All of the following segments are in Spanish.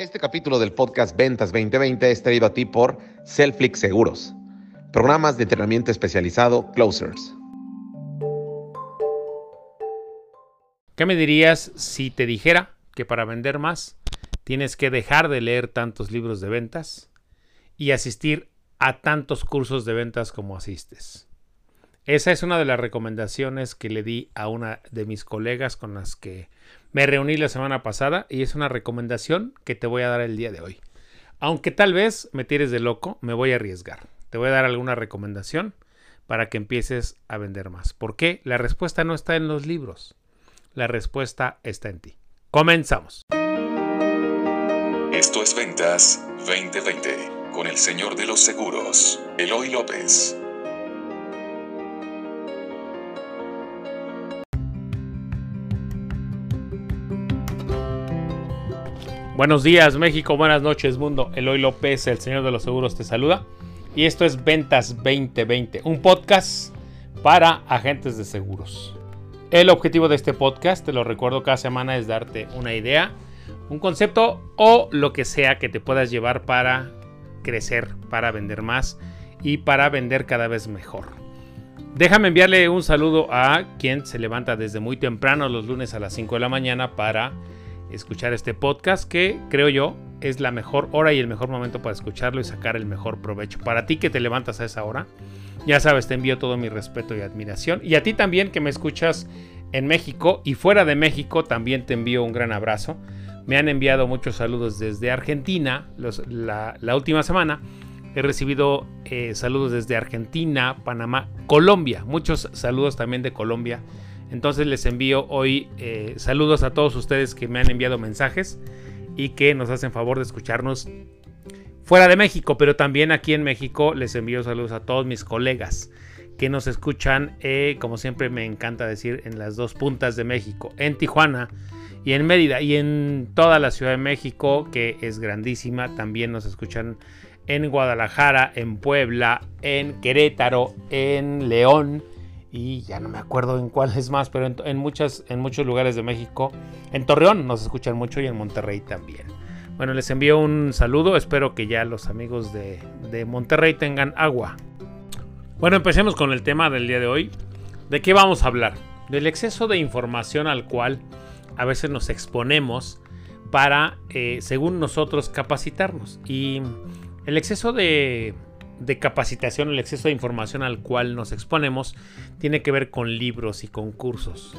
Este capítulo del podcast Ventas 2020 es traído a ti por Selflix Seguros, programas de entrenamiento especializado Closers. ¿Qué me dirías si te dijera que para vender más tienes que dejar de leer tantos libros de ventas y asistir a tantos cursos de ventas como asistes? Esa es una de las recomendaciones que le di a una de mis colegas con las que me reuní la semana pasada y es una recomendación que te voy a dar el día de hoy. Aunque tal vez me tires de loco, me voy a arriesgar. Te voy a dar alguna recomendación para que empieces a vender más. ¿Por qué? La respuesta no está en los libros. La respuesta está en ti. Comenzamos. Esto es Ventas 2020 con el señor de los seguros, Eloy López. Buenos días México, buenas noches mundo. Eloy López, el señor de los seguros, te saluda. Y esto es Ventas 2020, un podcast para agentes de seguros. El objetivo de este podcast, te lo recuerdo cada semana, es darte una idea, un concepto o lo que sea que te puedas llevar para crecer, para vender más y para vender cada vez mejor. Déjame enviarle un saludo a quien se levanta desde muy temprano los lunes a las 5 de la mañana para escuchar este podcast que creo yo es la mejor hora y el mejor momento para escucharlo y sacar el mejor provecho. Para ti que te levantas a esa hora, ya sabes, te envío todo mi respeto y admiración. Y a ti también que me escuchas en México y fuera de México, también te envío un gran abrazo. Me han enviado muchos saludos desde Argentina la, última semana. He recibido eh, saludos desde Argentina, Panamá, Colombia. Muchos saludos también de Colombia entonces les envío hoy eh, saludos a todos ustedes que me han enviado mensajes y que nos hacen favor de escucharnos fuera de México, pero también aquí en México les envío saludos a todos mis colegas que nos escuchan, eh, como siempre me encanta decir, en las dos puntas de México, en Tijuana y en Mérida y en toda la Ciudad de México, que es grandísima, también nos escuchan en Guadalajara, en Puebla, en Querétaro, en León, y ya no me acuerdo en cuáles más, pero en, muchas, en muchos lugares de México. En Torreón nos escuchan mucho y en Monterrey también. Bueno, les envío un saludo. Espero que ya los amigos de, de Monterrey tengan agua. Bueno, empecemos con el tema del día de hoy. ¿De qué vamos a hablar? Del exceso de información al cual a veces nos exponemos para, eh, según nosotros, capacitarnos. Y el exceso de de capacitación, el exceso de información al cual nos exponemos, tiene que ver con libros y con cursos.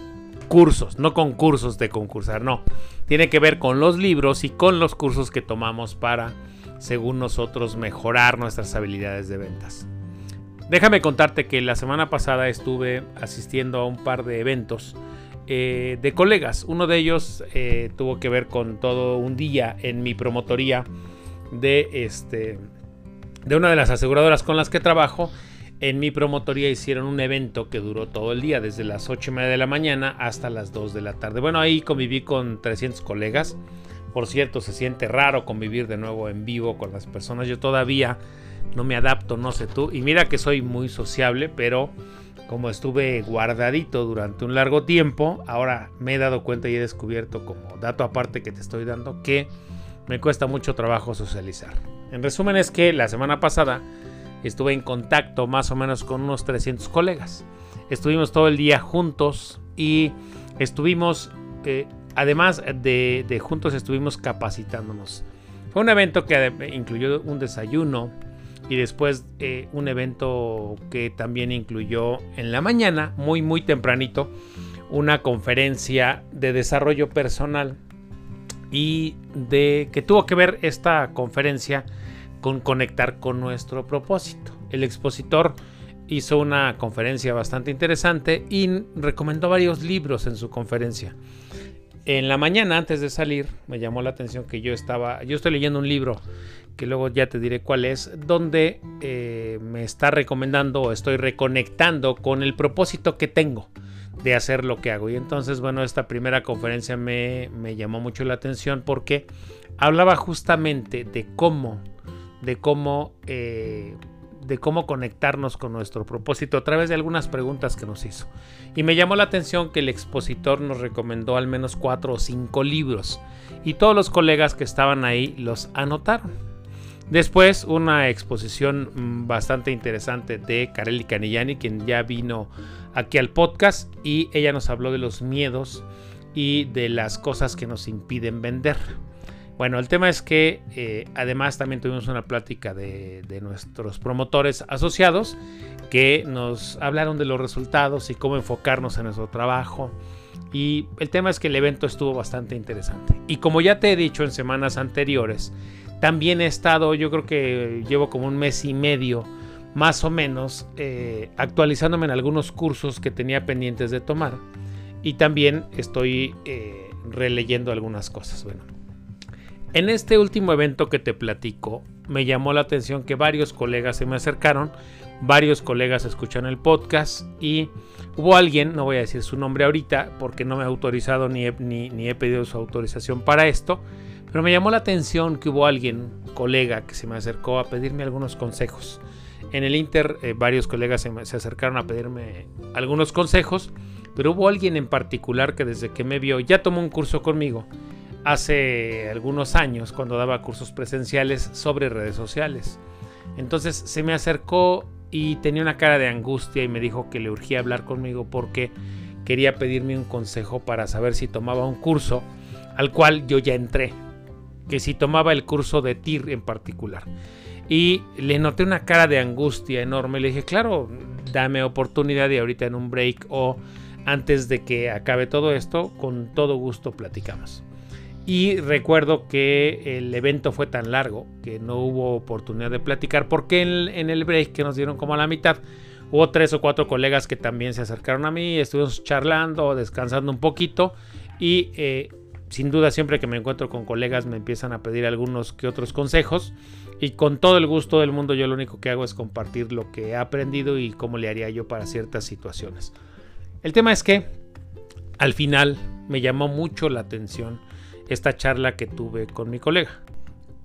Cursos, no con cursos de concursar, no. Tiene que ver con los libros y con los cursos que tomamos para, según nosotros, mejorar nuestras habilidades de ventas. Déjame contarte que la semana pasada estuve asistiendo a un par de eventos eh, de colegas. Uno de ellos eh, tuvo que ver con todo un día en mi promotoría de este de una de las aseguradoras con las que trabajo, en mi promotoría hicieron un evento que duró todo el día, desde las 8 y media de la mañana hasta las 2 de la tarde. Bueno, ahí conviví con 300 colegas. Por cierto, se siente raro convivir de nuevo en vivo con las personas. Yo todavía no me adapto, no sé tú. Y mira que soy muy sociable, pero como estuve guardadito durante un largo tiempo, ahora me he dado cuenta y he descubierto como dato aparte que te estoy dando que me cuesta mucho trabajo socializar. En resumen es que la semana pasada estuve en contacto más o menos con unos 300 colegas. Estuvimos todo el día juntos y estuvimos, eh, además de, juntos, estuvimos capacitándonos. Fue un evento que incluyó un desayuno y después eh, un evento que también incluyó en la mañana, muy muy tempranito, una conferencia de desarrollo personal y de que tuvo que ver esta conferencia con conectar con nuestro propósito. El expositor hizo una conferencia bastante interesante y recomendó varios libros en su conferencia. En la mañana, antes de salir, me llamó la atención que yo estaba, yo estoy leyendo un libro que luego ya te diré cuál es, donde eh, me está recomendando o estoy reconectando con el propósito que tengo de hacer lo que hago. Y entonces, bueno, esta primera conferencia me, llamó mucho la atención porque hablaba justamente de cómo, de cómo eh, de cómo conectarnos con nuestro propósito a través de algunas preguntas que nos hizo. Y me llamó la atención que el expositor nos recomendó al menos cuatro o cinco libros y todos los colegas que estaban ahí los anotaron. Después una exposición mm, bastante interesante de Kareli Canillani, quien ya vino aquí al podcast y ella nos habló de los miedos y de las cosas que nos impiden vender. Bueno, el tema es que eh, además también tuvimos una plática de, nuestros promotores asociados que nos hablaron de los resultados y cómo enfocarnos en nuestro trabajo. Y el tema es que el evento estuvo bastante interesante. Y como ya te he dicho en semanas anteriores, también he estado, yo creo que llevo como un mes y medio más o menos eh, actualizándome en algunos cursos que tenía pendientes de tomar. Y también estoy eh, releyendo algunas cosas. Bueno, en este último evento que te platico, me llamó la atención que varios colegas se me acercaron, varios colegas escuchan el podcast y hubo alguien, no voy a decir su nombre ahorita porque no me ha autorizado ni he, ni, he pedido su autorización para esto, pero me llamó la atención que hubo alguien, colega, que se me acercó a pedirme algunos consejos. En el Inter eh, varios colegas se, se acercaron a pedirme algunos consejos, pero hubo alguien en particular que desde que me vio ya tomó un curso conmigo hace algunos años cuando daba cursos presenciales sobre redes sociales. Entonces se me acercó y tenía una cara de angustia y me dijo que le urgía hablar conmigo porque quería pedirme un consejo para saber si tomaba un curso al cual yo ya entré, que si tomaba el curso de TIR en particular. Y le noté una cara de angustia enorme. Le dije, claro, dame oportunidad de ahorita en un break o antes de que acabe todo esto, con todo gusto platicamos. Y recuerdo que el evento fue tan largo que no hubo oportunidad de platicar porque en, el break que nos dieron como a la mitad hubo tres o cuatro colegas que también se acercaron a mí, estuvimos charlando, descansando un poquito y eh, sin duda siempre que me encuentro con colegas me empiezan a pedir algunos que otros consejos y con todo el gusto del mundo yo lo único que hago es compartir lo que he aprendido y cómo le haría yo para ciertas situaciones. El tema es que al final me llamó mucho la atención esta charla que tuve con mi colega.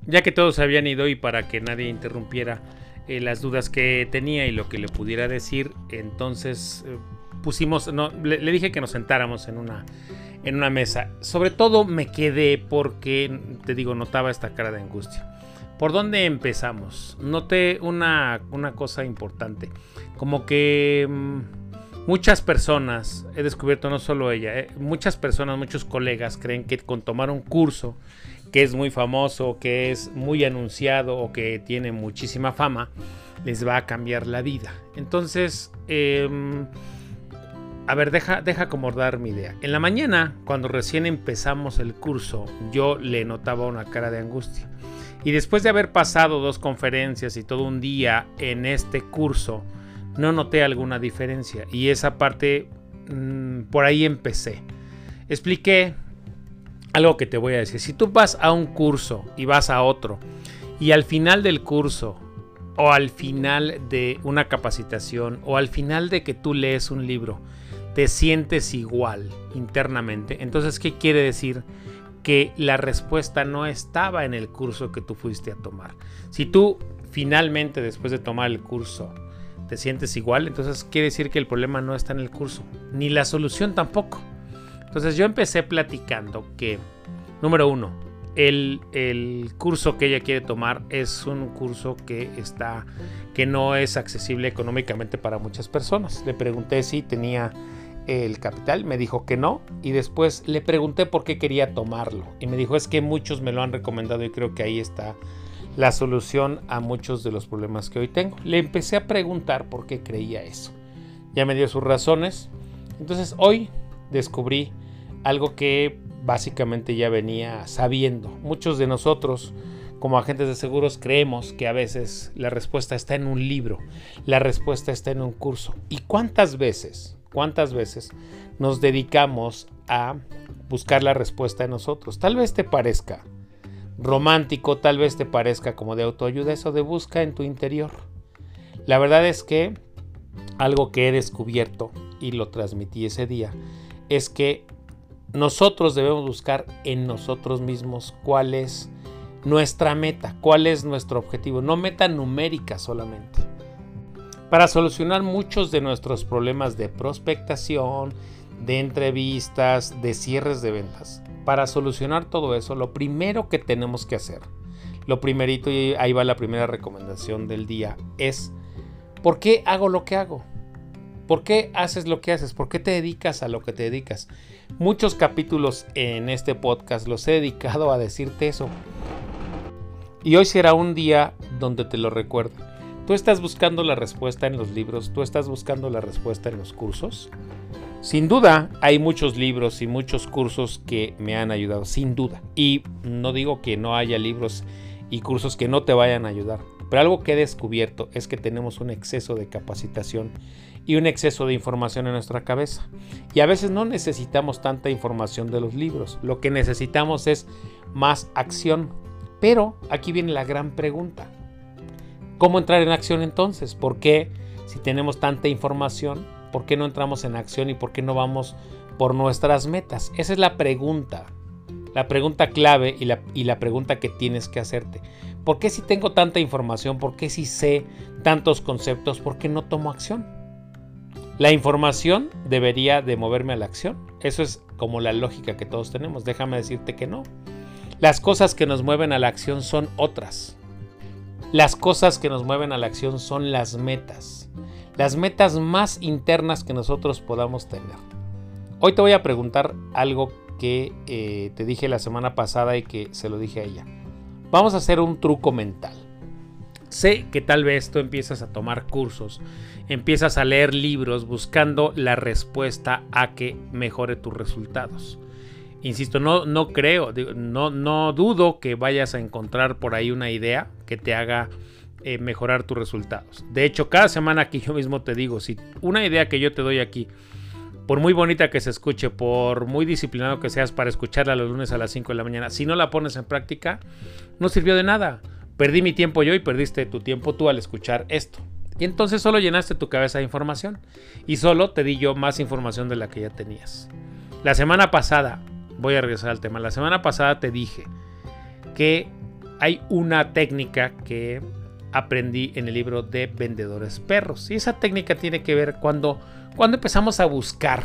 Ya que todos habían ido y para que nadie interrumpiera eh, las dudas que tenía y lo que le pudiera decir, entonces eh, pusimos, no, le, dije que nos sentáramos en una, en una mesa. Sobre todo me quedé porque, te digo, notaba esta cara de angustia. ¿Por dónde empezamos? Noté una, una cosa importante. Como que... Mm, Muchas personas, he descubierto no solo ella, eh, muchas personas, muchos colegas creen que con tomar un curso que es muy famoso, que es muy anunciado o que tiene muchísima fama, les va a cambiar la vida. Entonces, em, a ver, deja, deja acomodar mi idea. En la mañana, cuando recién empezamos el curso, yo le notaba una cara de angustia. Y después de haber pasado dos conferencias y todo un día en este curso, no noté alguna diferencia y esa parte mm, por ahí empecé. Expliqué algo que te voy a decir. Si tú vas a un curso y vas a otro y al final del curso o al final de una capacitación o al final de que tú lees un libro te sientes igual internamente, entonces ¿qué quiere decir? Que la respuesta no estaba en el curso que tú fuiste a tomar. Si tú finalmente después de tomar el curso te sientes igual, entonces quiere decir que el problema no está en el curso, ni la solución tampoco. Entonces yo empecé platicando que, número uno, el, el, curso que ella quiere tomar es un curso que está, que no es accesible económicamente para muchas personas. Le pregunté si tenía el capital, me dijo que no, y después le pregunté por qué quería tomarlo, y me dijo es que muchos me lo han recomendado y creo que ahí está la solución a muchos de los problemas que hoy tengo. Le empecé a preguntar por qué creía eso. Ya me dio sus razones. Entonces hoy descubrí algo que básicamente ya venía sabiendo. Muchos de nosotros como agentes de seguros creemos que a veces la respuesta está en un libro, la respuesta está en un curso. ¿Y cuántas veces, cuántas veces nos dedicamos a buscar la respuesta en nosotros? Tal vez te parezca romántico, tal vez te parezca como de autoayuda, eso de busca en tu interior. La verdad es que algo que he descubierto y lo transmití ese día es que nosotros debemos buscar en nosotros mismos cuál es nuestra meta, cuál es nuestro objetivo, no meta numérica solamente. Para solucionar muchos de nuestros problemas de prospectación, de entrevistas, de cierres de ventas. Para solucionar todo eso, lo primero que tenemos que hacer, lo primerito, y ahí va la primera recomendación del día, es ¿por qué hago lo que hago? ¿Por qué haces lo que haces? ¿Por qué te dedicas a lo que te dedicas? Muchos capítulos en este podcast los he dedicado a decirte eso. Y hoy será un día donde te lo recuerdo. Tú estás buscando la respuesta en los libros, tú estás buscando la respuesta en los cursos. Sin duda, hay muchos libros y muchos cursos que me han ayudado, sin duda. Y no digo que no haya libros y cursos que no te vayan a ayudar, pero algo que he descubierto es que tenemos un exceso de capacitación y un exceso de información en nuestra cabeza. Y a veces no necesitamos tanta información de los libros, lo que necesitamos es más acción. Pero aquí viene la gran pregunta. ¿Cómo entrar en acción entonces? ¿Por qué si tenemos tanta información, por qué no entramos en acción y por qué no vamos por nuestras metas? Esa es la pregunta. La pregunta clave y la, y la pregunta que tienes que hacerte. ¿Por qué si tengo tanta información? ¿Por qué si sé tantos conceptos? ¿Por qué no tomo acción? La información debería de moverme a la acción. Eso es como la lógica que todos tenemos. Déjame decirte que no. Las cosas que nos mueven a la acción son otras. Las cosas que nos mueven a la acción son las metas. Las metas más internas que nosotros podamos tener. Hoy te voy a preguntar algo que eh, te dije la semana pasada y que se lo dije a ella. Vamos a hacer un truco mental. Sé que tal vez tú empiezas a tomar cursos, empiezas a leer libros buscando la respuesta a que mejore tus resultados. Insisto, no, no creo, no, no dudo que vayas a encontrar por ahí una idea que te haga eh, mejorar tus resultados. De hecho, cada semana que yo mismo te digo, si una idea que yo te doy aquí, por muy bonita que se escuche, por muy disciplinado que seas para escucharla los lunes a las 5 de la mañana, si no la pones en práctica, no sirvió de nada. Perdí mi tiempo yo y perdiste tu tiempo tú al escuchar esto. Y entonces solo llenaste tu cabeza de información. Y solo te di yo más información de la que ya tenías. La semana pasada, voy a regresar al tema, la semana pasada te dije que hay una técnica que aprendí en el libro de Vendedores Perros. Y esa técnica tiene que ver cuando, cuando empezamos a buscar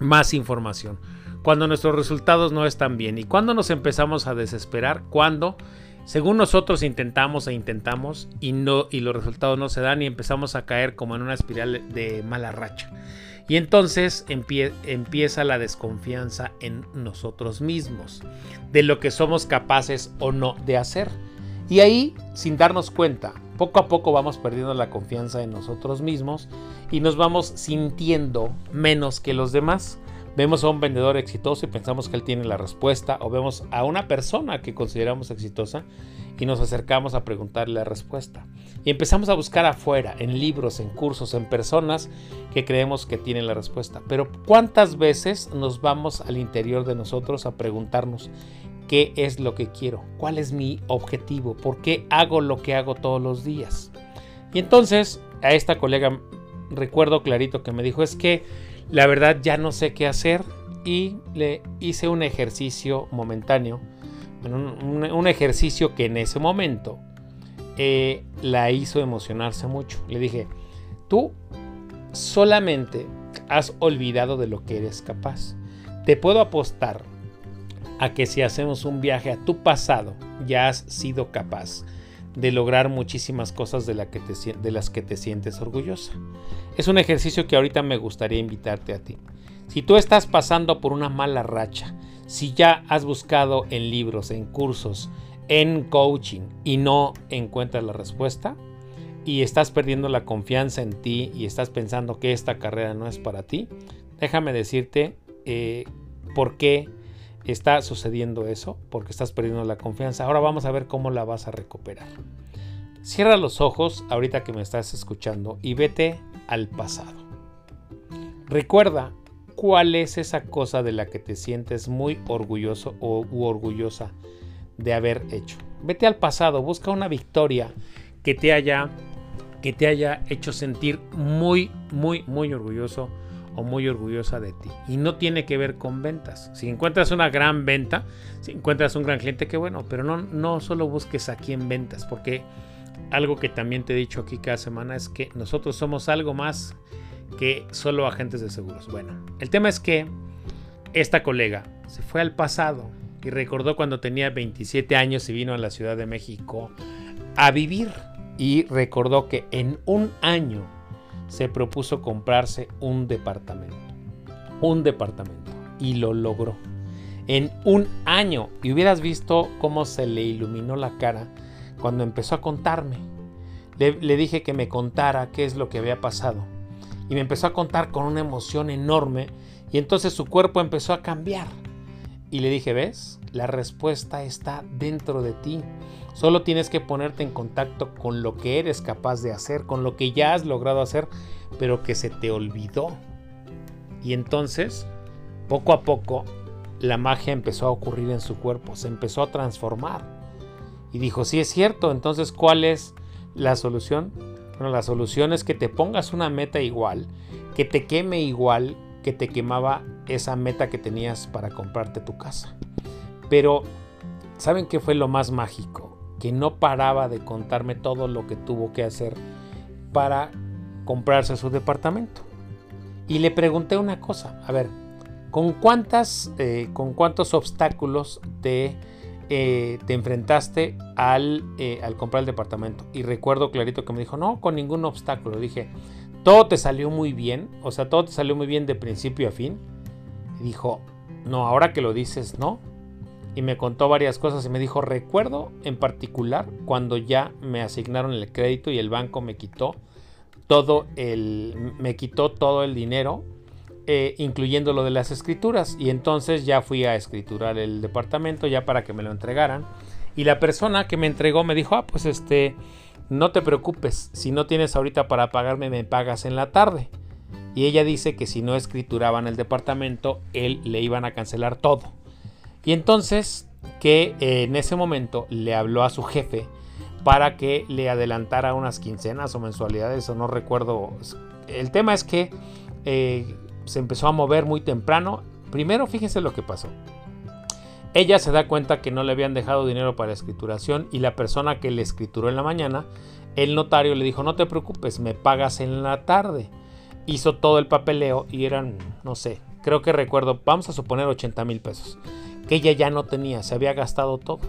más información. Cuando nuestros resultados no están bien. Y cuando nos empezamos a desesperar. Cuando según nosotros intentamos e intentamos y, no, y los resultados no se dan y empezamos a caer como en una espiral de mala racha. Y entonces empieza la desconfianza en nosotros mismos, de lo que somos capaces o no de hacer. Y ahí, sin darnos cuenta, poco a poco vamos perdiendo la confianza en nosotros mismos y nos vamos sintiendo menos que los demás. Vemos a un vendedor exitoso y pensamos que él tiene la respuesta, o vemos a una persona que consideramos exitosa y nos acercamos a preguntarle la respuesta. Y empezamos a buscar afuera, en libros, en cursos, en personas que creemos que tienen la respuesta. Pero ¿cuántas veces nos vamos al interior de nosotros a preguntarnos qué es lo que quiero? ¿Cuál es mi objetivo? ¿Por qué hago lo que hago todos los días? Y entonces a esta colega recuerdo clarito que me dijo es que la verdad ya no sé qué hacer y le hice un ejercicio momentáneo, un, ejercicio que en ese momento eh, la hizo emocionarse mucho. Le dije, tú solamente has olvidado de lo que eres capaz. Te puedo apostar a que si hacemos un viaje a tu pasado, ya has sido capaz de lograr muchísimas cosas de, que de las que te sientes orgullosa. Es un ejercicio que ahorita me gustaría invitarte a ti. Si tú estás pasando por una mala racha, si ya has buscado en libros, en cursos, en coaching y no encuentras la respuesta, y estás perdiendo la confianza en ti y estás pensando que esta carrera no es para ti, déjame decirte eh, por qué está sucediendo eso, porque estás perdiendo la confianza. Ahora vamos a ver cómo la vas a recuperar. Cierra los ojos ahorita que me estás escuchando y vete al pasado. Recuerda cuál es esa cosa de la que te sientes muy orgulloso o u orgullosa de haber hecho. Vete al pasado, busca una victoria que te haya que te haya hecho sentir muy muy muy orgulloso o muy orgullosa de ti. Y no tiene que ver con ventas. Si encuentras una gran venta, si encuentras un gran cliente, qué bueno, pero no, no solo busques aquí en ventas, porque algo que también te he dicho aquí cada semana es que nosotros somos algo más que solo agentes de seguros. Bueno, el tema es que esta colega se fue al pasado y recordó cuando tenía 27 años y vino a la Ciudad de México a vivir. Y recordó que en un año se propuso comprarse un departamento. Un departamento. Y lo logró. En un año. Y hubieras visto cómo se le iluminó la cara cuando empezó a contarme. Le, dije que me contara qué es lo que había pasado. Y me empezó a contar con una emoción enorme. Y entonces su cuerpo empezó a cambiar. Y le dije, ¿ves? La respuesta está dentro de ti. Solo tienes que ponerte en contacto con lo que eres capaz de hacer, con lo que ya has logrado hacer, pero que se te olvidó. Y entonces, poco a poco, la magia empezó a ocurrir en su cuerpo, se empezó a transformar. Y dijo, sí es cierto, entonces ¿cuál es la solución? Bueno, la solución es que te pongas una meta igual, que te queme igual que te quemaba esa meta que tenías para comprarte tu casa. Pero, ¿saben qué fue lo más mágico? que no paraba de contarme todo lo que tuvo que hacer para comprarse su departamento. Y le pregunté una cosa, a ver, ¿con, cuántas, eh, con cuántos obstáculos te, eh, te enfrentaste al, eh, al comprar el departamento? Y recuerdo clarito que me dijo, no, con ningún obstáculo. Dije, todo te salió muy bien, o sea, todo te salió muy bien de principio a fin. Dijo, no, ahora que lo dices, no, y me contó varias cosas y me dijo, recuerdo en particular cuando ya me asignaron el crédito y el banco me quitó todo el, me quitó todo el dinero, eh, incluyendo lo de las escrituras. Y entonces ya fui a escriturar el departamento ya para que me lo entregaran. Y la persona que me entregó me dijo, ah, pues este, no te preocupes, si no tienes ahorita para pagarme, me pagas en la tarde. Y ella dice que si no escrituraban el departamento, él le iban a cancelar todo. Y entonces que eh, en ese momento le habló a su jefe para que le adelantara unas quincenas o mensualidades o no recuerdo. El tema es que eh, se empezó a mover muy temprano. Primero fíjense lo que pasó. Ella se da cuenta que no le habían dejado dinero para la escrituración y la persona que le escrituró en la mañana, el notario le dijo, no te preocupes, me pagas en la tarde. Hizo todo el papeleo y eran, no sé, creo que recuerdo, vamos a suponer 80 mil pesos que ella ya no tenía, se había gastado todo.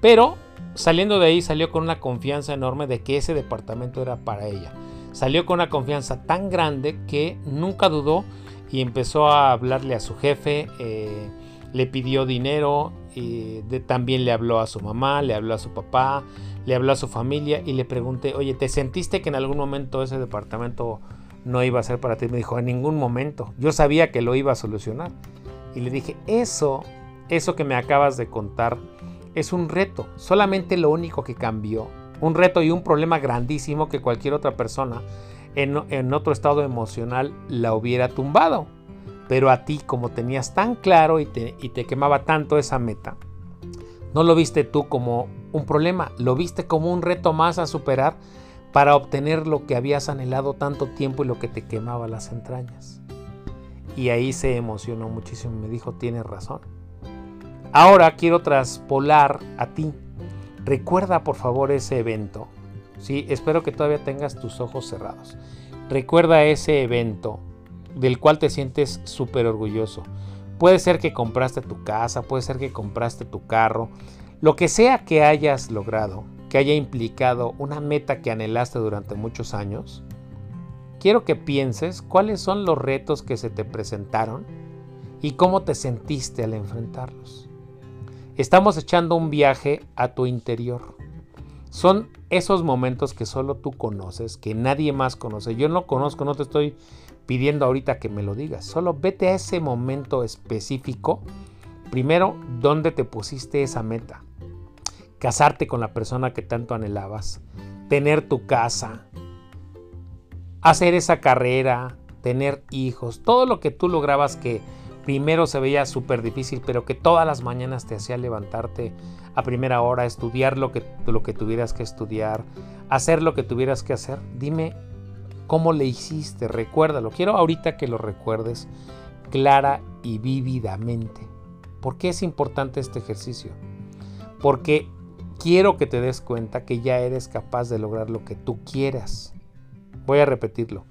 Pero saliendo de ahí salió con una confianza enorme de que ese departamento era para ella. Salió con una confianza tan grande que nunca dudó y empezó a hablarle a su jefe, eh, le pidió dinero, también le habló a su mamá, le habló a su papá, le habló a su familia y le pregunté, oye, ¿te sentiste que en algún momento ese departamento no iba a ser para ti? Me dijo, en ningún momento. Yo sabía que lo iba a solucionar. Y le dije, eso eso que me acabas de contar es un reto, solamente lo único que cambió, un reto y un problema grandísimo que cualquier otra persona en, otro estado emocional la hubiera tumbado. Pero a ti, como tenías tan claro y te, y te quemaba tanto esa meta, no lo viste tú como un problema, lo viste como un reto más a superar para obtener lo que habías anhelado tanto tiempo y lo que te quemaba las entrañas. Y ahí se emocionó muchísimo, me dijo, tienes razón. Ahora quiero traspolar a ti. Recuerda por favor ese evento. Sí, espero que todavía tengas tus ojos cerrados. Recuerda ese evento del cual te sientes súper orgulloso. Puede ser que compraste tu casa, puede ser que compraste tu carro, lo que sea que hayas logrado, que haya implicado una meta que anhelaste durante muchos años. Quiero que pienses cuáles son los retos que se te presentaron y cómo te sentiste al enfrentarlos. Estamos echando un viaje a tu interior. Son esos momentos que solo tú conoces, que nadie más conoce. Yo no conozco, no te estoy pidiendo ahorita que me lo digas. Solo vete a ese momento específico. Primero, ¿dónde te pusiste esa meta? Casarte con la persona que tanto anhelabas. Tener tu casa. Hacer esa carrera. Tener hijos. Todo lo que tú lograbas que primero se veía súper difícil, pero que todas las mañanas te hacía levantarte a primera hora, estudiar lo que, lo que tuvieras que estudiar, hacer lo que tuvieras que hacer. Dime cómo le hiciste, recuérdalo. Quiero ahorita que lo recuerdes clara y vívidamente. ¿Por qué es importante este ejercicio? Porque quiero que te des cuenta que ya eres capaz de lograr lo que tú quieras. Voy a repetirlo.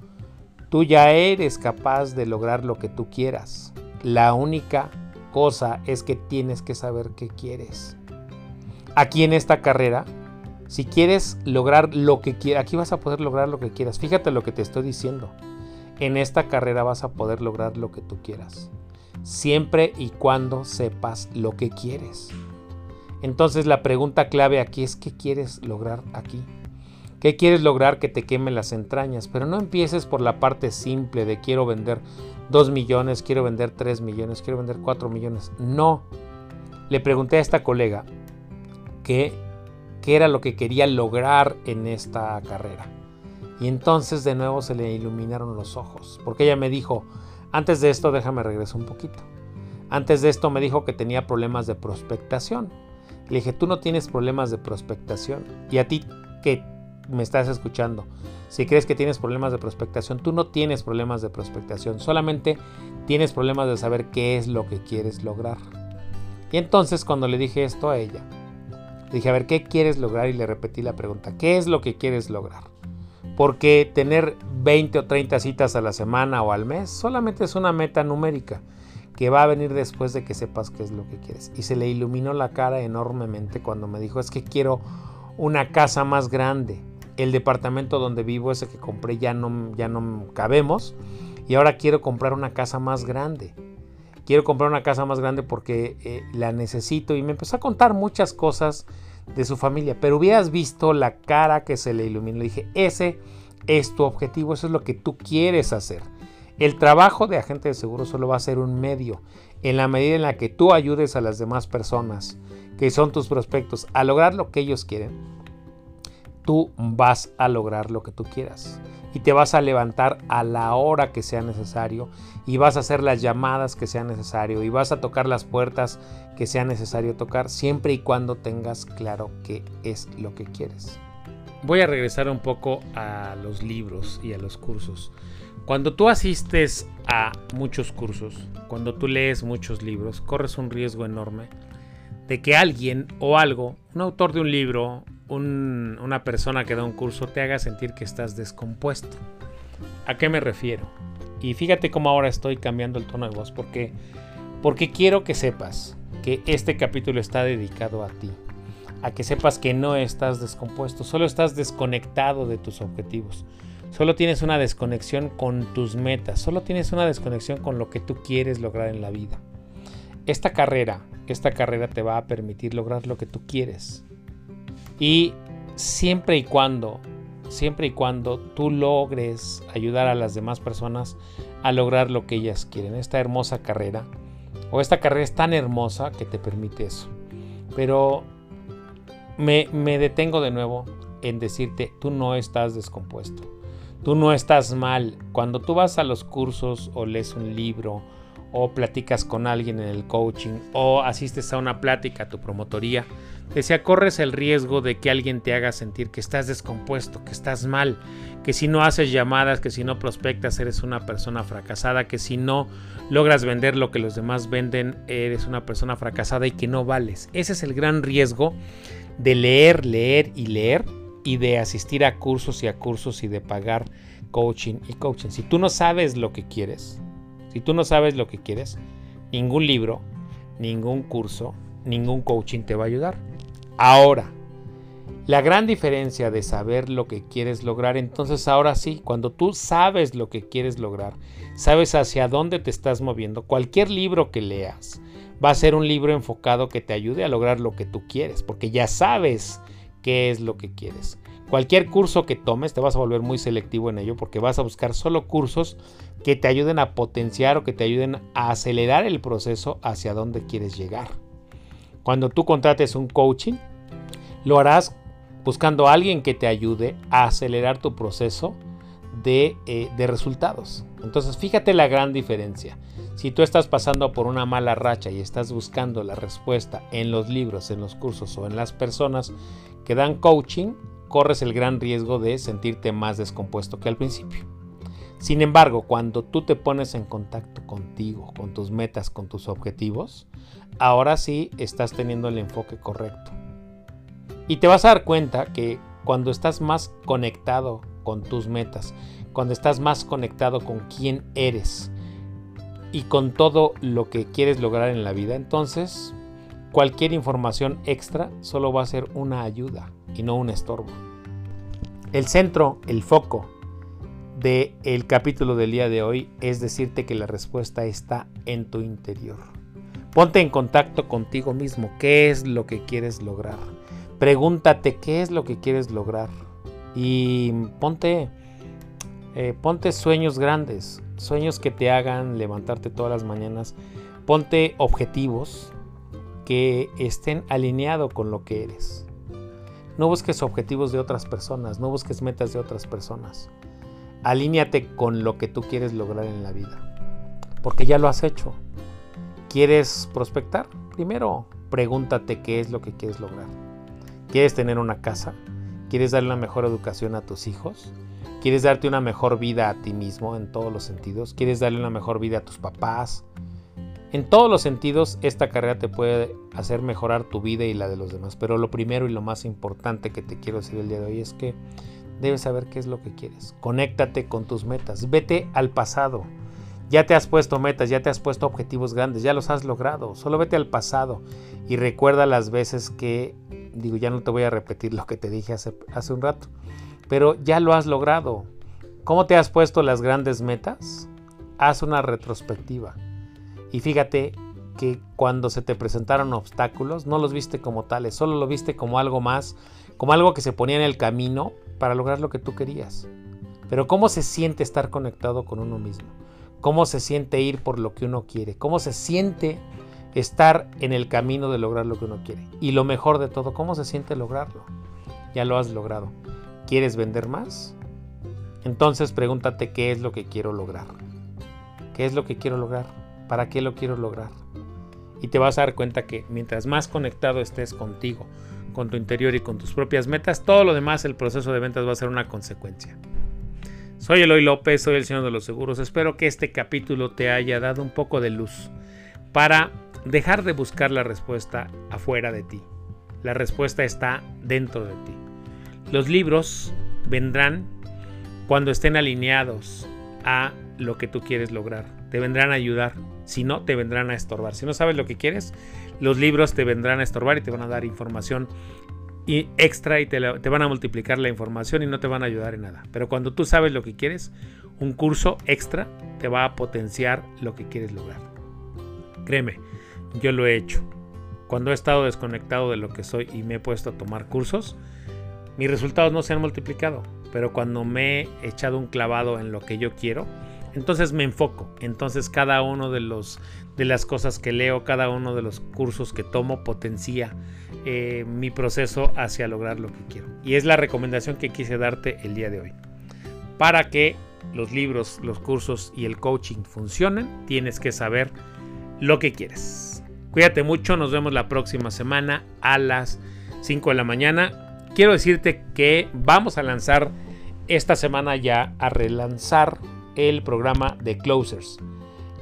Tú ya eres capaz de lograr lo que tú quieras. La única cosa es que tienes que saber qué quieres. Aquí en esta carrera, si quieres lograr lo que quieras, aquí vas a poder lograr lo que quieras. Fíjate lo que te estoy diciendo. En esta carrera vas a poder lograr lo que tú quieras. Siempre y cuando sepas lo que quieres. Entonces la pregunta clave aquí es ¿qué quieres lograr aquí? ¿Qué quieres lograr que te queme las entrañas? Pero no empieces por la parte simple de quiero vender 2 millones, quiero vender 3 millones, quiero vender 4 millones. No. Le pregunté a esta colega qué, era lo que quería lograr en esta carrera. Y entonces de nuevo se le iluminaron los ojos, porque ella me dijo, antes de esto déjame regresar un poquito. Antes de esto me dijo que tenía problemas de prospectación. Le dije, tú no tienes problemas de prospectación. Y a ti que me estás escuchando, si crees que tienes problemas de prospectación, tú no tienes problemas de prospectación, solamente tienes problemas de saber qué es lo que quieres lograr. Y entonces cuando le dije esto a ella, dije, a ver, ¿qué quieres lograr? Y le repetí la pregunta, ¿qué es lo que quieres lograr? Porque tener 20 o 30 citas a la semana o al mes solamente es una meta numérica que va a venir después de que sepas qué es lo que quieres. Y se le iluminó la cara enormemente cuando me dijo, es que quiero una casa más grande. El departamento donde vivo, ese que compré, ya no, ya no cabemos. Y ahora quiero comprar una casa más grande. Quiero comprar una casa más grande porque eh, la necesito. Y me empezó a contar muchas cosas de su familia. Pero hubieras visto la cara que se le iluminó. Le dije, ese es tu objetivo, eso es lo que tú quieres hacer. El trabajo de agente de seguro solo va a ser un medio. En la medida en la que tú ayudes a las demás personas, que son tus prospectos, a lograr lo que ellos quieren, tú vas a lograr lo que tú quieras. Y te vas a levantar a la hora que sea necesario y vas a hacer las llamadas que sea necesario y vas a tocar las puertas que sea necesario tocar siempre y cuando tengas claro qué es lo que quieres. Voy a regresar un poco a los libros y a los cursos. Cuando tú asistes a muchos cursos, cuando tú lees muchos libros, corres un riesgo enorme de que alguien o algo, un autor de un libro, una persona que da un curso, te haga sentir que estás descompuesto. ¿A qué me refiero? Y fíjate cómo ahora estoy cambiando el tono de voz, porque, porque quiero que sepas que este capítulo está dedicado a ti, a que sepas que no estás descompuesto, solo estás desconectado de tus objetivos. Solo tienes una desconexión con tus metas, solo tienes una desconexión con lo que tú quieres lograr en la vida. Esta carrera, esta carrera te va a permitir lograr lo que tú quieres. Y siempre y cuando, siempre y cuando tú logres ayudar a las demás personas a lograr lo que ellas quieren, esta hermosa carrera, o esta carrera es tan hermosa que te permite eso. Pero me, me detengo de nuevo en decirte, tú no estás descompuesto Tú no estás mal. Cuando tú vas a los cursos o lees un libro o platicas con alguien en el coaching o asistes a una plática tu promotoría, decía, corres el riesgo de que alguien te haga sentir que estás descompuesto, que estás mal, que si no haces llamadas, que si no prospectas eres una persona fracasada, que si no logras vender lo que los demás venden eres una persona fracasada y que no vales. Ese es el gran riesgo de leer, leer y leer y de asistir a cursos y a cursos y de pagar coaching y coaching. Si tú no sabes lo que quieres, si tú no sabes lo que quieres, ningún libro, ningún curso, ningún coaching te va a ayudar. Ahora, la gran diferencia de saber lo que quieres lograr, entonces ahora sí, cuando tú sabes lo que quieres lograr, sabes hacia dónde te estás moviendo, cualquier libro que leas va a ser un libro enfocado que te ayude a lograr lo que tú quieres, porque ya sabes qué es lo que quieres. Cualquier curso que tomes te vas a volver muy selectivo en ello porque vas a buscar solo cursos que te ayuden a potenciar o que te ayuden a acelerar el proceso hacia donde quieres llegar. Cuando tú contrates un coaching, lo harás buscando a alguien que te ayude a acelerar tu proceso de, eh, de resultados. Entonces fíjate la gran diferencia. Si tú estás pasando por una mala racha y estás buscando la respuesta en los libros, en los cursos o en las personas que dan coaching, corres el gran riesgo de sentirte más descompuesto que al principio. Sin embargo, cuando tú te pones en contacto contigo, con tus metas, con tus objetivos, ahora sí estás teniendo el enfoque correcto. Y te vas a dar cuenta que cuando estás más conectado con tus metas, cuando estás más conectado con quién eres y con todo lo que quieres lograr en la vida, entonces cualquier información extra solo va a ser una ayuda y no un estorbo. El centro, el foco del el capítulo del día de hoy es decirte que la respuesta está en tu interior. Ponte en contacto contigo mismo. ¿Qué es lo que quieres lograr? Pregúntate qué es lo que quieres lograr. Y ponte, eh, ponte sueños grandes, sueños que te hagan levantarte todas las mañanas. Ponte objetivos que estén alineados con lo que eres. No busques objetivos de otras personas, no busques metas de otras personas. Alíñate con lo que tú quieres lograr en la vida. Porque ya lo has hecho. ¿Quieres prospectar? Primero, pregúntate qué es lo que quieres lograr. ¿Quieres tener una casa? ¿Quieres darle una mejor educación a tus hijos? ¿Quieres darte una mejor vida a ti mismo en todos los sentidos? ¿Quieres darle una mejor vida a tus papás? En todos los sentidos, esta carrera te puede hacer mejorar tu vida y la de los demás. Pero lo primero y lo más importante que te quiero decir el día de hoy es que debes saber qué es lo que quieres. Conéctate con tus metas. Vete al pasado. Ya te has puesto metas, ya te has puesto objetivos grandes, ya los has logrado. Solo vete al pasado y recuerda las veces que, digo, ya no te voy a repetir lo que te dije hace, hace un rato, pero ya lo has logrado. ¿Cómo te has puesto las grandes metas? Haz una retrospectiva. Y fíjate que cuando se te presentaron obstáculos, no los viste como tales, solo lo viste como algo más, como algo que se ponía en el camino para lograr lo que tú querías. Pero ¿cómo se siente estar conectado con uno mismo? ¿Cómo se siente ir por lo que uno quiere? ¿Cómo se siente estar en el camino de lograr lo que uno quiere? Y lo mejor de todo, ¿cómo se siente lograrlo? Ya lo has logrado. ¿Quieres vender más? Entonces pregúntate qué es lo que quiero lograr. ¿Qué es lo que quiero lograr? ¿Para qué lo quiero lograr? Y te vas a dar cuenta que mientras más conectado estés contigo, con tu interior y con tus propias metas, todo lo demás, el proceso de ventas va a ser una consecuencia. Soy Eloy López, soy el Señor de los Seguros. Espero que este capítulo te haya dado un poco de luz para dejar de buscar la respuesta afuera de ti. La respuesta está dentro de ti. Los libros vendrán cuando estén alineados a lo que tú quieres lograr. Te vendrán a ayudar. Si no, te vendrán a estorbar. Si no sabes lo que quieres, los libros te vendrán a estorbar y te van a dar información extra y te, te, van a multiplicar la información y no te van a ayudar en nada. Pero cuando tú sabes lo que quieres, un curso extra te va a potenciar lo que quieres lograr. Créeme, yo lo he hecho. Cuando he estado desconectado de lo que soy y me he puesto a tomar cursos, mis resultados no se han multiplicado. Pero cuando me he echado un clavado en lo que yo quiero, entonces me enfoco. Entonces cada uno de los de las cosas que leo, cada uno de los cursos que tomo potencia eh, mi proceso hacia lograr lo que quiero. Y es la recomendación que quise darte el día de hoy. Para que los libros, los cursos y el coaching funcionen, tienes que saber lo que quieres. Cuídate mucho, nos vemos la próxima semana a las 5 de la mañana. Quiero decirte que vamos a lanzar esta semana ya a relanzar el programa de Closers.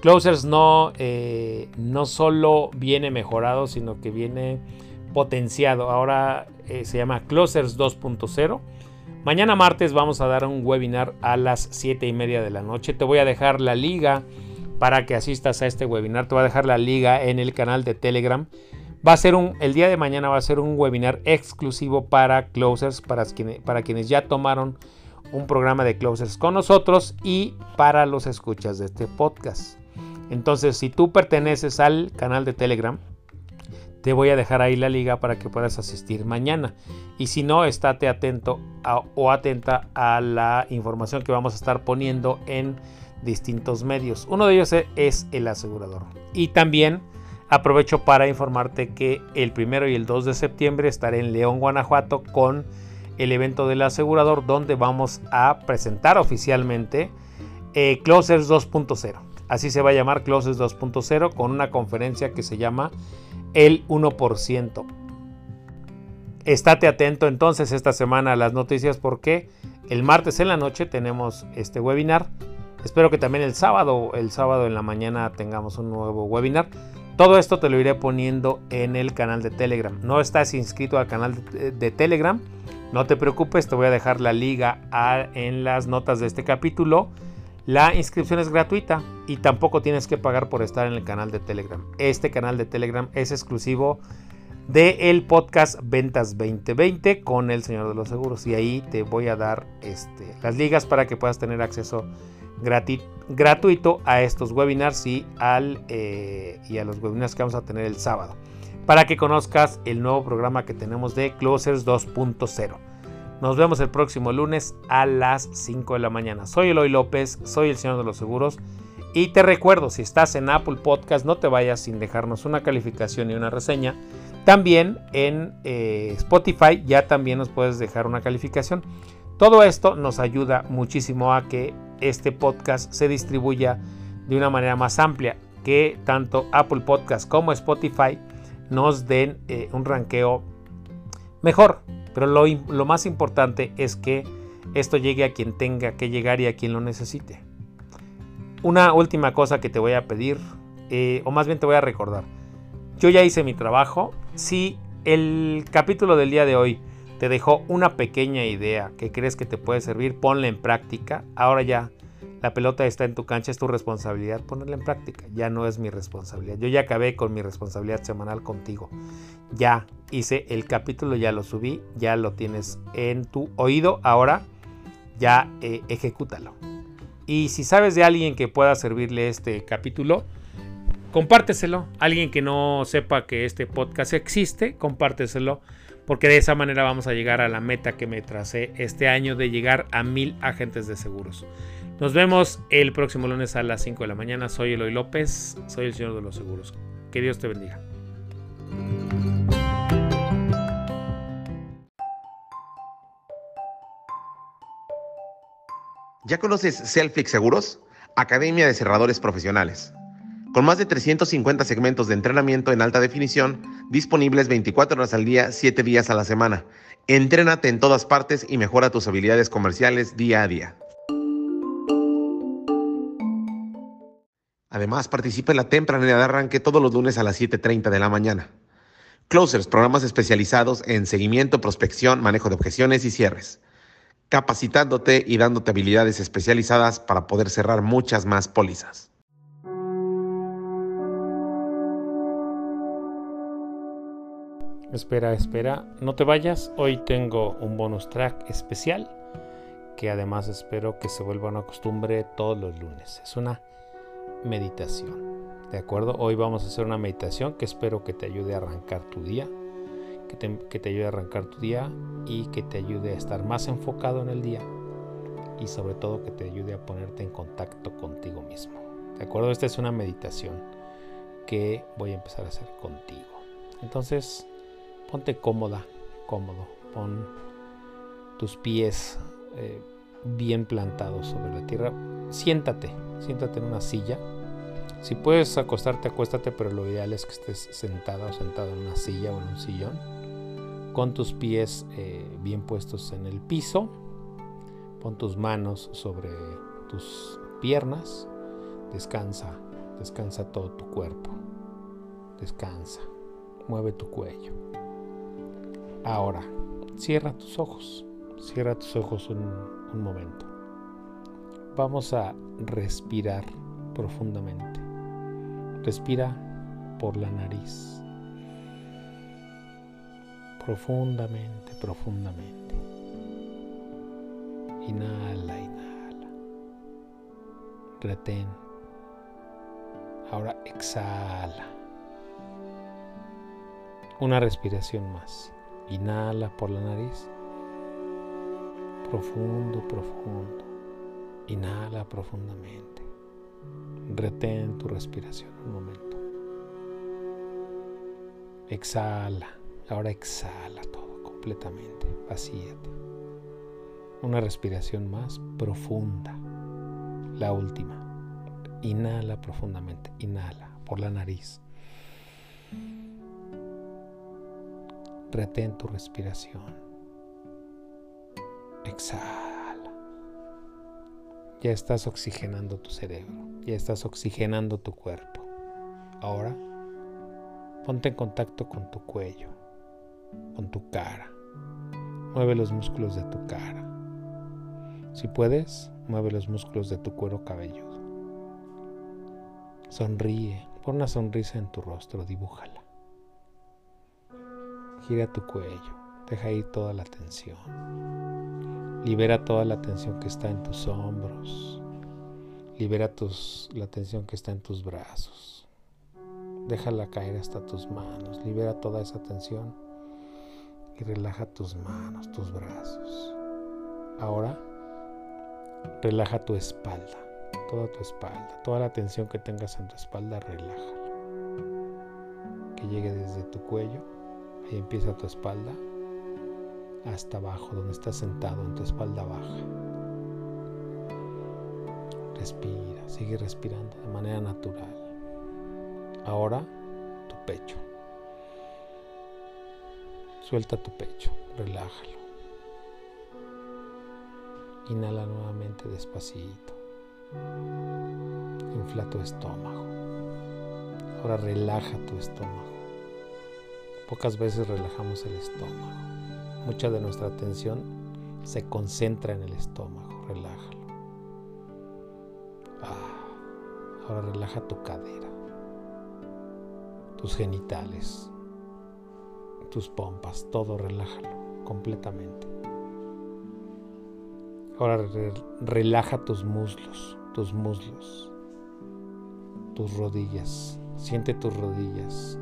Closers no, eh, no solo viene mejorado, sino que viene potenciado. Ahora eh, se llama Closers 2.0. Mañana martes vamos a dar un webinar a las 7 y media de la noche. Te voy a dejar la liga para que asistas a este webinar. Te voy a dejar la liga en el canal de Telegram. Va a ser un, el día de mañana va a ser un webinar exclusivo para closers, para para quienes ya tomaron un programa de closers con nosotros y para los escuchas de este podcast. Entonces, si tú perteneces al canal de Telegram, te voy a dejar ahí la liga para que puedas asistir mañana. Y si no, estate atento o atenta a la información que vamos a estar poniendo en distintos medios. Uno de ellos es el asegurador. Y también aprovecho para informarte que el primero y el 2 de septiembre estaré en León, Guanajuato con el evento del asegurador donde vamos a presentar oficialmente eh, Closers 2.0. Así se va a llamar Closers 2.0 con una conferencia que se llama El 1%. Estate atento entonces esta semana a las noticias porque el martes en la noche tenemos este webinar. Espero que también el sábado, el sábado en la mañana tengamos un nuevo webinar Todo esto te lo iré poniendo en el canal de Telegram. No estás inscrito al canal de, Telegram, no te preocupes, te voy a dejar la liga en las notas de este capítulo. La inscripción es gratuita y tampoco tienes que pagar por estar en el canal de Telegram. Este canal de Telegram es exclusivo del podcast Ventas 2020 con el Señor de los Seguros. Y ahí te voy a dar este, las ligas para que puedas tener acceso gratuito a estos webinars y, eh, y a los webinars que vamos a tener el sábado. Para que conozcas el nuevo programa que tenemos de Closers 2.0. Nos vemos el próximo lunes a las 5 de la mañana. Soy Eloy López, soy el Señor de los Seguros. Y te recuerdo, si estás en Apple Podcast, no te vayas sin dejarnos una calificación y una reseña. También en eh, Spotify ya también nos puedes dejar una calificación. Todo esto nos ayuda muchísimo a que este podcast se distribuya de una manera más amplia, que tanto Apple Podcast como Spotify nos den eh, un ranqueo mejor. Pero lo, más importante es que esto llegue a quien tenga que llegar y a quien lo necesite. Una última cosa que te voy a pedir, eh, o más bien te voy a recordar. Yo ya hice mi trabajo. Si el capítulo del día de hoy te dejó una pequeña idea que crees que te puede servir, ponla en práctica. Ahora ya la pelota está en tu cancha, es tu responsabilidad ponerla en práctica. Ya no es mi responsabilidad. Yo ya acabé con mi responsabilidad semanal contigo. Ya hice el capítulo, ya lo subí, ya lo tienes en tu oído. Ahora ya eh, ejecútalo. Y si sabes de alguien que pueda servirle este capítulo, compárteselo. Alguien que no sepa que este podcast existe, compárteselo porque de esa manera vamos a llegar a la meta que me tracé este año de llegar a mil agentes de seguros. Nos vemos el próximo lunes a las 5 de la mañana. Soy Eloy López, soy el Señor de los Seguros. Que Dios te bendiga. ¿Ya conoces Selflix Seguros? Academia de Cerradores Profesionales con más de 350 segmentos de entrenamiento en alta definición disponibles 24 horas al día, 7 días a la semana. Entrénate en todas partes y mejora tus habilidades comerciales día a día. Además, participa en la tempranera de arranque todos los lunes a las 7.30 de la mañana. Closers, programas especializados en seguimiento, prospección, manejo de objeciones y cierres. Capacitándote y dándote habilidades especializadas para poder cerrar muchas más pólizas. Espera, espera, no te vayas. Hoy tengo un bonus track especial que además espero que se vuelva una costumbre todos los lunes. Es una meditación. ¿De acuerdo? Hoy vamos a hacer una meditación que espero que te ayude a arrancar tu día. Que te, ayude a arrancar tu día y que te ayude a estar más enfocado en el día. Y sobre todo que te ayude a ponerte en contacto contigo mismo. ¿De acuerdo? Esta es una meditación que voy a empezar a hacer contigo. Entonces, Ponte cómoda, cómodo. Pon tus pies eh, bien plantados sobre la tierra. Siéntate, siéntate en una silla. Si puedes acostarte, acuéstate, pero lo ideal es que estés sentada o sentado en una silla o en un sillón. Con tus pies eh, bien puestos en el piso. Pon tus manos sobre tus piernas. Descansa, descansa todo tu cuerpo. Descansa, mueve tu cuello. Ahora, cierra tus ojos. Cierra tus ojos un, momento. Vamos a respirar profundamente. Respira por la nariz. Profundamente, profundamente. Inhala, inhala. Retén. Ahora exhala. Una respiración más. Inhala por la nariz. Profundo, profundo. Inhala profundamente. Retén tu respiración un momento. Exhala. Ahora exhala todo completamente. Vacíate. Una respiración más profunda. La última. Inhala profundamente. Inhala por la nariz. Retén tu respiración. Exhala. Ya estás oxigenando tu cerebro. Ya estás oxigenando tu cuerpo. Ahora Ponte en contacto con tu cuello, con tu cara. Mueve los músculos de tu cara. Si puedes, mueve los músculos de tu cuero cabelludo. Sonríe, pon una sonrisa en tu rostro, dibújala. Gira tu cuello, deja ir toda la tensión. Libera toda la tensión que está en tus hombros. Libera tus, la tensión que está en tus brazos. Déjala caer hasta tus manos. Libera toda esa tensión y relaja tus manos, tus brazos. Ahora relaja tu espalda, toda tu espalda, toda la tensión que tengas en tu espalda, relájala. Que llegue desde tu cuello, ahí empieza tu espalda, hasta abajo, donde estás sentado en tu espalda baja. Respira, sigue respirando de manera natural. Ahora tu pecho. Suelta tu pecho, relájalo. Inhala nuevamente despacito. Infla tu estómago. Ahora relaja tu estómago. Pocas veces relajamos el estómago. Mucha de nuestra atención se concentra en el estómago. Relájalo. Ah, ahora relaja tu cadera, tus genitales, tus pompas, todo relájalo completamente. Ahora relaja tus muslos, tus muslos, tus rodillas. Siente tus rodillas.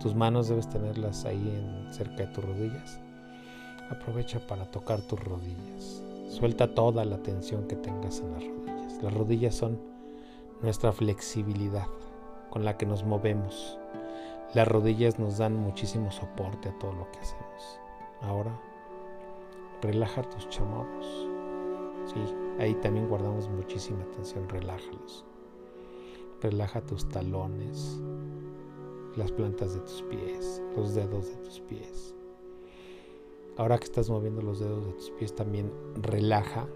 Tus manos debes tenerlas ahí en, cerca de tus rodillas Aprovecha para tocar tus rodillas. Suelta toda la tensión que tengas en las rodillas. Las rodillas son nuestra flexibilidad con la que nos movemos. Las rodillas nos dan muchísimo soporte a todo lo que hacemos. Ahora, relaja tus chamorros. Sí, ahí también guardamos muchísima tensión. Relájalos. Relaja tus talones, las plantas de tus pies, los dedos de tus pies. Ahora que estás moviendo los dedos de tus pies, también relaja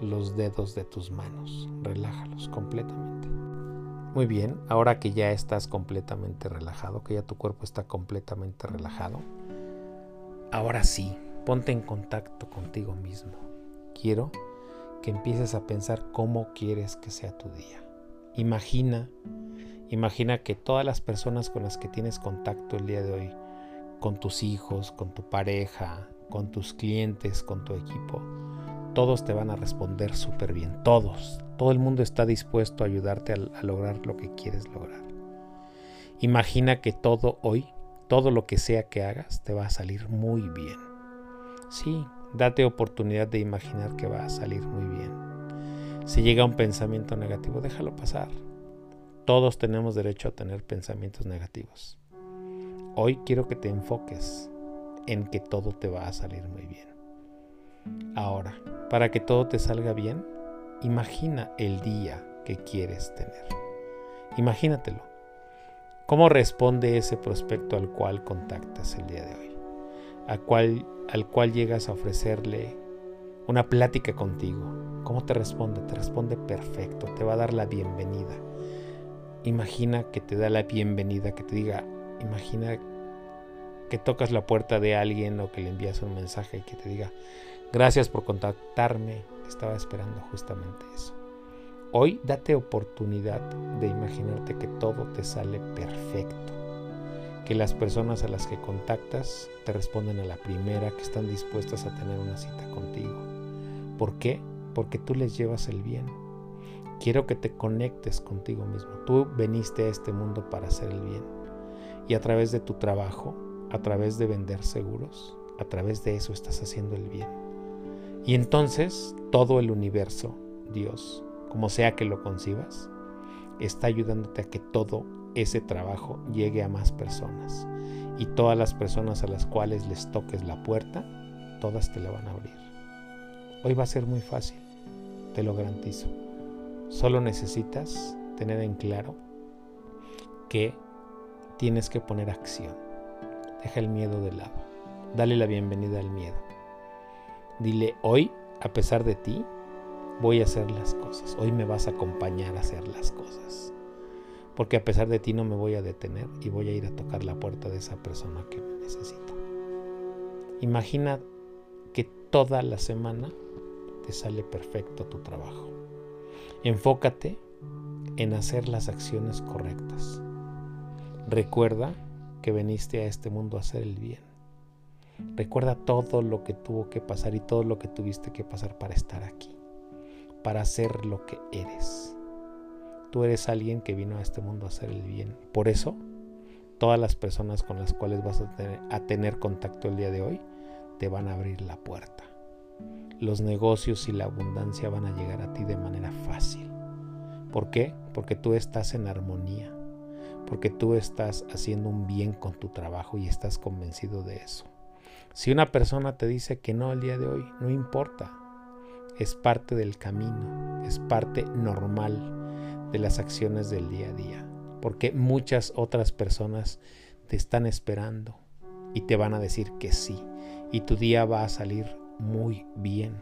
los dedos de tus manos. Relájalos completamente. Muy bien, ahora que ya estás completamente relajado, que ya tu cuerpo está completamente relajado, ahora sí, ponte en contacto contigo mismo. Quiero que empieces a pensar cómo quieres que sea tu día. Imagina, imagina que todas las personas con las que tienes contacto el día de hoy, con tus hijos, con tu pareja, con tus clientes, con tu equipo, todos te van a responder súper bien. Todos. Todo el mundo está dispuesto a ayudarte a, a, lograr lo que quieres lograr. Imagina que todo hoy, todo lo que sea que hagas, te va a salir muy bien. Sí, date oportunidad de imaginar que va a salir muy bien. Si llega un pensamiento negativo, déjalo pasar. Todos tenemos derecho a tener pensamientos negativos. Hoy quiero que te enfoques en que todo te va a salir muy bien. Ahora, para que todo te salga bien, imagina el día que quieres tener. Imagínatelo. ¿Cómo responde ese prospecto al cual contactas el día de hoy? Al cual, al cual llegas a ofrecerle una plática contigo. ¿Cómo te responde? Te responde perfecto, te va a dar la bienvenida. Imagina que te da la bienvenida, que te diga, imagina que tocas la puerta de alguien o que le envías un mensaje y que te diga, gracias por contactarme, estaba esperando justamente eso. Hoy date oportunidad de imaginarte que todo te sale perfecto, que las personas a las que contactas te responden a la primera, que están dispuestas a tener una cita contigo. ¿Por qué? Porque tú les llevas el bien. Quiero que te conectes contigo mismo. Tú veniste a este mundo para hacer el bien. Y a través de tu trabajo a través de vender seguros, a través de eso estás haciendo el bien. Y entonces todo el universo, Dios, como sea que lo concibas, está ayudándote a que todo ese trabajo llegue a más personas. Y todas las personas a las cuales les toques la puerta, todas te la van a abrir. Hoy va a ser muy fácil, te lo garantizo. Solo necesitas tener en claro que tienes que poner acción. Deja el miedo de lado. Dale la bienvenida al miedo. Dile, hoy, a pesar de ti, voy a hacer las cosas. Hoy me vas a acompañar a hacer las cosas. Porque a pesar de ti no me voy a detener y voy a ir a tocar la puerta de esa persona que me necesita. Imagina que toda la semana te sale perfecto tu trabajo. Enfócate en hacer las acciones correctas. Recuerda que veniste a este mundo a hacer el bien. Recuerda todo lo que tuvo que pasar y todo lo que tuviste que pasar para estar aquí, para hacer lo que eres. Tú eres alguien que vino a este mundo a hacer el bien. Por eso, todas las personas con las cuales vas a tener, a tener contacto el día de hoy te van a abrir la puerta. Los negocios y la abundancia van a llegar a ti de manera fácil. ¿Por qué? Porque tú estás en armonía, porque tú estás haciendo un bien con tu trabajo y estás convencido de eso. Si una persona te dice que no el día de hoy, no importa. Es parte del camino, es parte normal de las acciones del día a día, porque muchas otras personas te están esperando y te van a decir que sí, y tu día va a salir muy bien.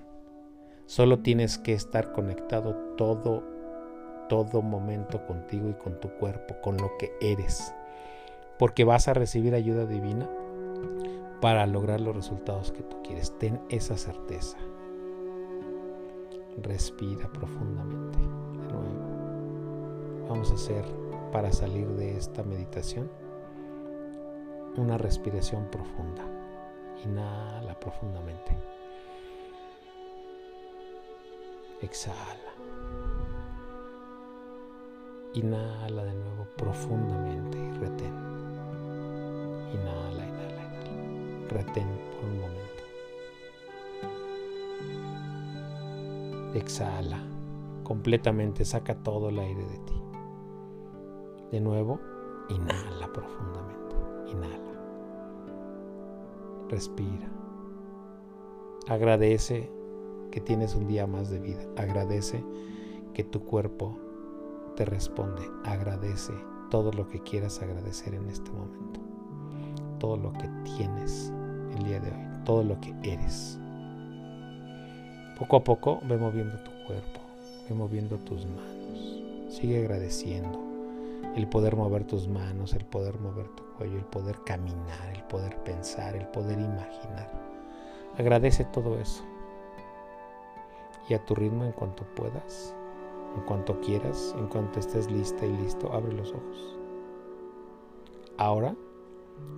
Solo tienes que estar conectado todo todo momento contigo y con tu cuerpo, con lo que eres, porque vas a recibir ayuda divina para lograr los resultados que tú quieres. Ten esa certeza. Respira profundamente. De nuevo vamos a hacer para salir de esta meditación una respiración profunda. Inhala profundamente. Exhala. Inhala de nuevo profundamente y retén. Inhala, inhala, inhala. Retén por un momento. Exhala. Completamente saca todo el aire de ti. De nuevo, inhala profundamente. Inhala. Respira. Agradece que tienes un día más de vida. Agradece que tu cuerpo responde. Agradece todo lo que quieras agradecer en este momento. Todo lo que tienes el día de hoy. Todo lo que eres. Poco a poco ve moviendo tu cuerpo. Ve moviendo tus manos. Sigue agradeciendo el poder mover tus manos, el poder mover tu cuello, el poder caminar, el poder pensar, el poder imaginar. Agradece todo eso. Y a tu ritmo en cuanto puedas, en cuanto quieras, en cuanto estés lista y listo, abre los ojos. Ahora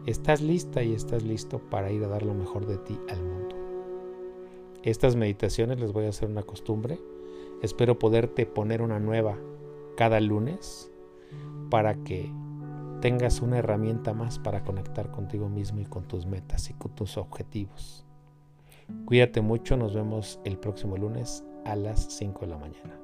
estás lista y estás listo para ir a dar lo mejor de ti al mundo. Estas meditaciones les voy a hacer una costumbre. Espero poderte poner una nueva cada lunes para que tengas una herramienta más para conectar contigo mismo y con tus metas y con tus objetivos. Cuídate mucho, nos vemos el próximo lunes a las 5 de la mañana.